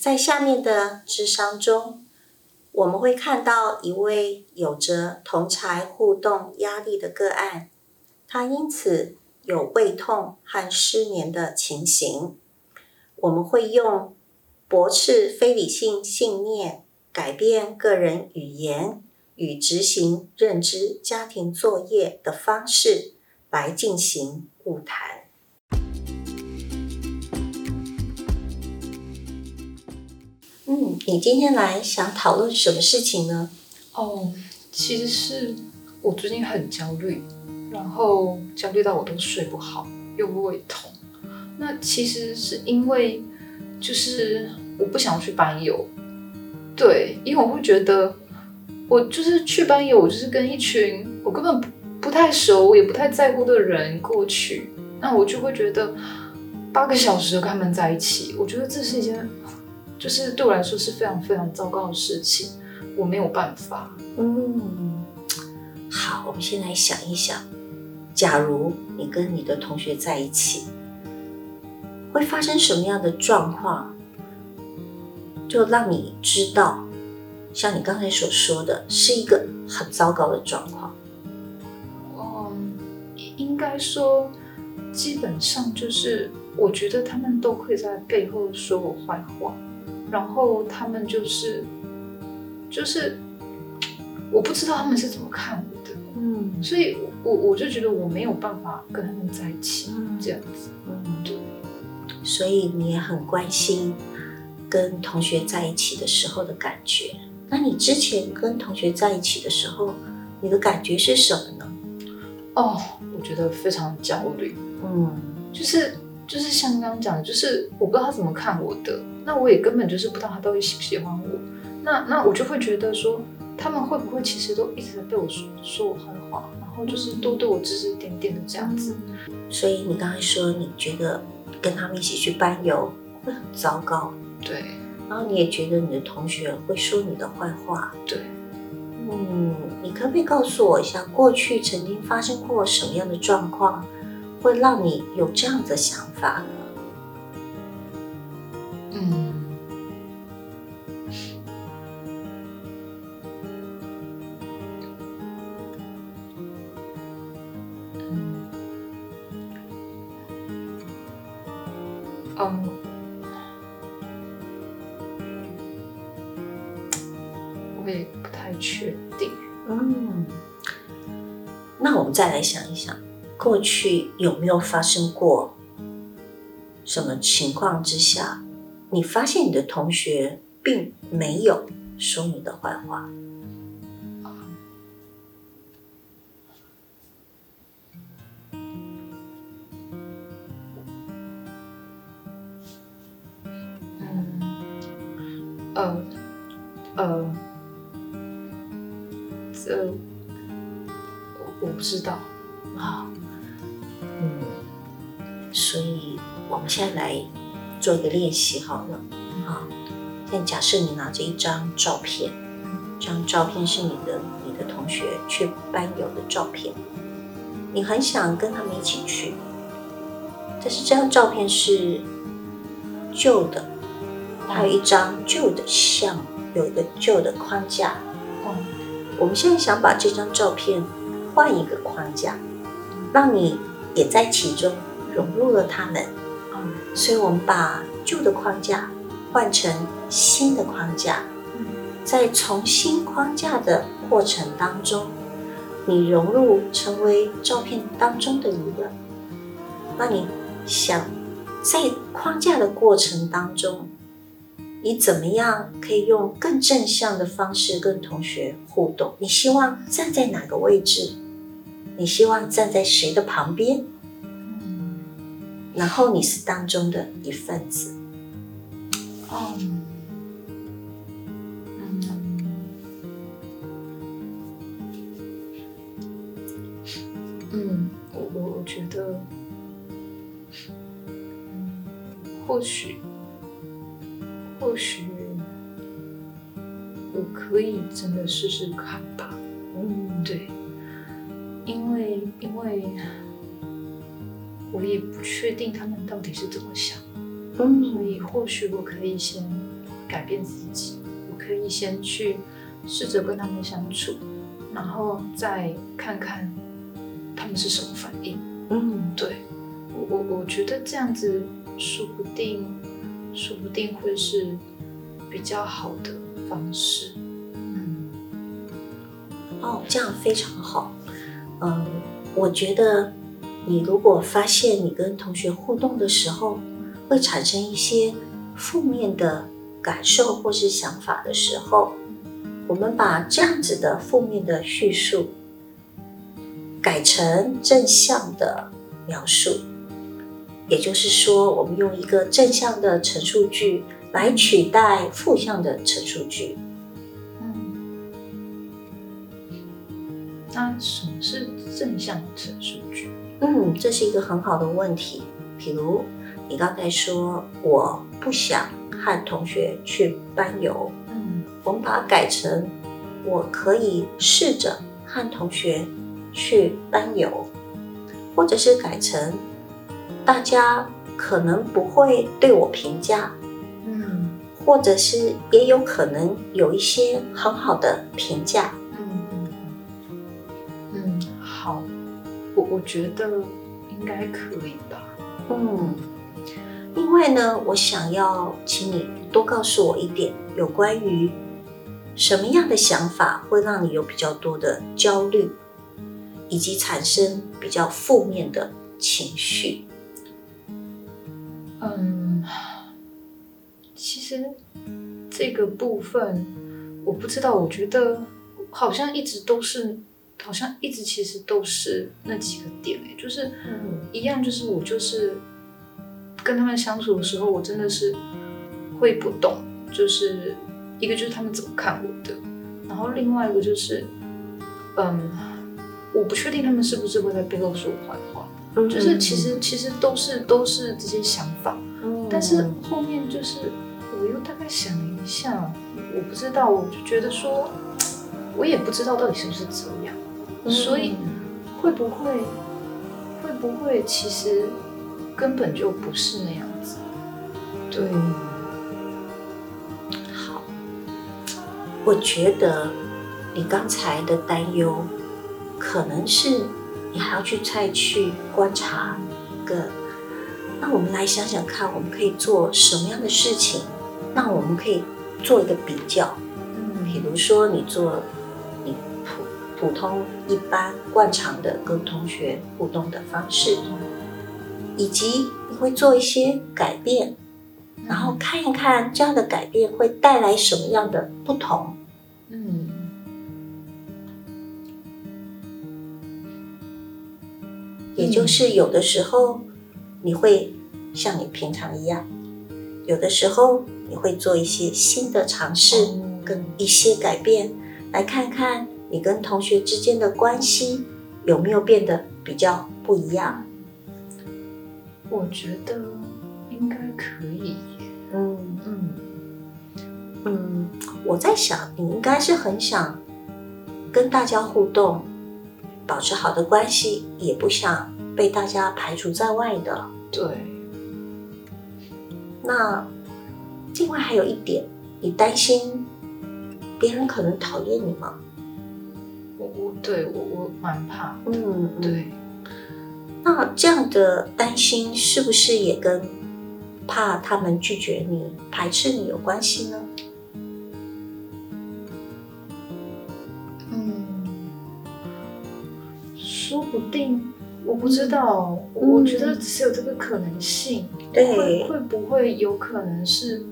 在下面的智商中，我们会看到一位有着同才互动压力的个案，他因此有胃痛和失眠的情形。我们会用驳斥非理性信念、改变个人语言与执行认知家庭作业的方式来进行晤谈。嗯，你今天来想讨论什么事情呢？哦，其实是我最近很焦虑，然后焦虑到我都睡不好，又胃痛。那其实是因为，就是我不想去班游，对，因为我会觉得，我就是去班游，我就是跟一群我根本不不太熟，也不太在乎的人过去，那我就会觉得八个小时跟他们在一起，我觉得这是一件。就是对我来说是非常非常糟糕的事情，我没有办法。嗯，好，我们先来想一想，假如你跟你的同学在一起，会发生什么样的状况？就让你知道，像你刚才所说的，是一个很糟糕的状况。嗯，应该说，基本上就是，我觉得他们都会在背后说我坏话。然后他们就是，就是，我不知道他们是怎么看我的，嗯，所以我我就觉得我没有办法跟他们在一起，这样子，嗯，对，所以你也很关心跟同学在一起的时候的感觉。那你之前跟同学在一起的时候，你的感觉是什么呢？哦，我觉得非常焦虑，嗯，就是就是像刚刚讲的，就是我不知道他怎么看我的。那我也根本就是不知道他到底喜不喜欢我，那那我就会觉得说，他们会不会其实都一直在被我说说我坏话，然后就是都对我指指点点的这样子。所以你刚才说你觉得跟他们一起去班游会很糟糕，对。然后你也觉得你的同学会说你的坏话，对。嗯，你可不可以告诉我一下，过去曾经发生过什么样的状况，会让你有这样的想法？嗯嗯，我也不太确定。嗯，那我们再来想一想，过去有没有发生过什么情况之下，你发现你的同学并没有说你的坏话？嗯，呃，呃，这。我不知道啊，嗯，所以我们现在来做一个练习好了啊。现在假设你拿着一张照片，这张照片是你的你的同学去班游的照片，你很想跟他们一起去，但是这张照片是旧的，还有一张旧的像，有一个旧的框架。哦，我们现在想把这张照片。换一个框架，让你也在其中融入了他们。所以我们把旧的框架换成新的框架，在重新框架的过程当中，你融入成为照片当中的一个。那你想在框架的过程当中，你怎么样可以用更正向的方式跟同学互动？你希望站在哪个位置？你希望站在谁的旁边？然后你是当中的一份子。哦，嗯，嗯我我我觉得，或许，或许，我可以真的试试看吧。嗯，对。因为，因为我也不确定他们到底是怎么想，嗯所以或许我可以先改变自己，我可以先去试着跟他们相处，然后再看看他们是什么反应。嗯，对我我我觉得这样子说不定说不定会是比较好的方式。嗯哦，这样非常好。嗯，我觉得你如果发现你跟同学互动的时候会产生一些负面的感受或是想法的时候，我们把这样子的负面的叙述改成正向的描述，也就是说，我们用一个正向的陈述句来取代负向的陈述句。嗯，那什么是正向的陈述句？嗯，这是一个很好的问题。比如你刚才说我不想和同学去班游，嗯我们把它改成我可以试着和同学去班游，或者是改成大家可能不会对我评价，嗯或者是也有可能有一些很好的评价。我我觉得应该可以吧。嗯，另外呢，我想要请你多告诉我一点有关于什么样的想法会让你有比较多的焦虑，以及产生比较负面的情绪。嗯，其实这个部分我不知道，我觉得好像一直都是，好像一直其实都是那几个点诶，就是嗯。一样，就是我就是跟他们相处的时候，我真的是会不懂，就是一个就是他们怎么看我的，然后另外一个就是，嗯，我不确定他们是不是会在背后说我坏话，就是其实其实都是都是这些想法，嗯，但是后面就是我又大概想了一下，我不知道，我就觉得说，我也不知道到底是不是这样，嗯所以会不会会不会其实根本就不是那样子？对，好，我觉得你刚才的担忧，可能是你还要去再去观察个。那我们来想想看，我们可以做什么样的事情？那我们可以做一个比较，嗯比嗯如说你做你普普通一般惯常的跟同学互动的方式，以及你会做一些改变，然后看一看这样的改变会带来什么样的不同。嗯也就是有的时候你会像你平常一样，有的时候你会做一些新的尝试哦跟一些改变，来看看你跟同学之间的关系有没有变得比较不一样。我觉得应该可以。嗯嗯嗯，我在想你应该是很想跟大家互动，保持好的关系，也不想被大家排除在外的。对，那另外还有一点，你担心别人可能讨厌你吗？我我对我我蛮怕。嗯，嗯。对，那这样的担心是不是也跟怕他们拒绝你、排斥你有关系呢？嗯，说不定，我不知道，我我觉得只有这个可能性。对会会不会有可能是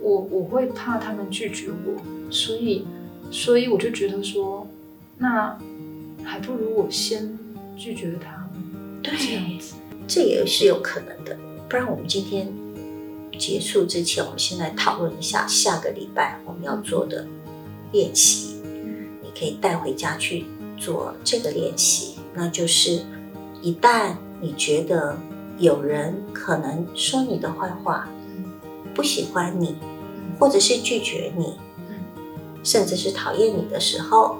我我会怕他们拒绝我，所以所以我就觉得说，那还不如我先拒绝他们，这样子。这也是有可能的。不然我们今天结束之前，我们先来讨论一下下个礼拜我们要做的练习。你可以带回家去做这个练习，那就是一旦你觉得有人可能说你的坏话，嗯不喜欢你，嗯或者是拒绝你，嗯甚至是讨厌你的时候，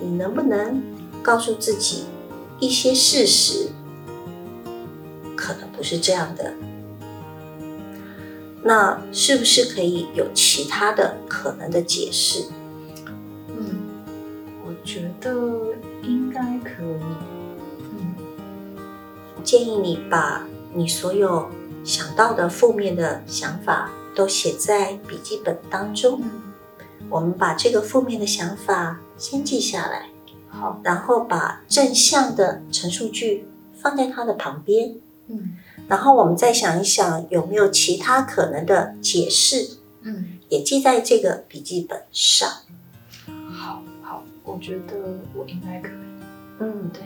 你能不能告诉自己一些事实？可能不是这样的。那是不是可以有其他的可能的解释？嗯，我觉得应该可以。嗯，建议你把你所有想到的负面的想法都写在笔记本当中。嗯，我们把这个负面的想法先记下来，好。然后把正向的陈述句放在它的旁边。嗯然后我们再想一想，有没有其他可能的解释，嗯，也记在这个笔记本上。好好，我觉得我应该可以。嗯，对，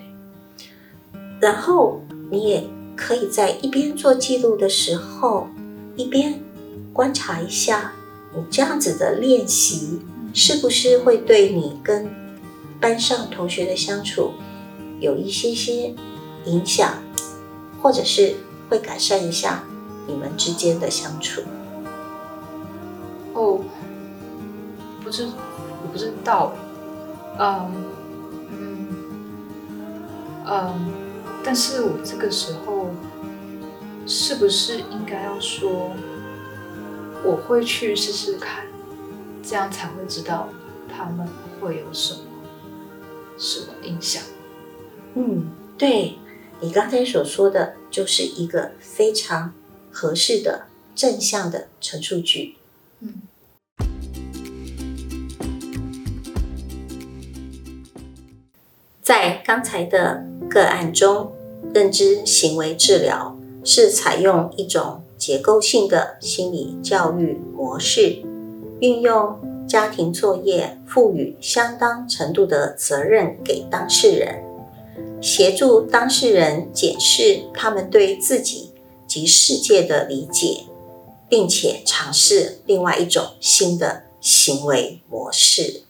然后你也可以在一边做记录的时候，一边观察一下，你这样子的练习是不是会对你跟班上同学的相处有一些些影响，或者是会改善一下你们之间的相处。哦，不是，我不知道。嗯嗯嗯，但是我这个时候是不是应该要说，我会去试试看，这样才会知道他们会有什么什么影响。嗯，对你刚才所说的，就是一个非常合适的正向的陈述句。嗯在刚才的个案中，认知行为治疗是采用一种结构性的心理教育模式，运用家庭作业赋予相当程度的责任给当事人，协助当事人检视他们对自己及世界的理解，并且尝试另外一种新的行为模式。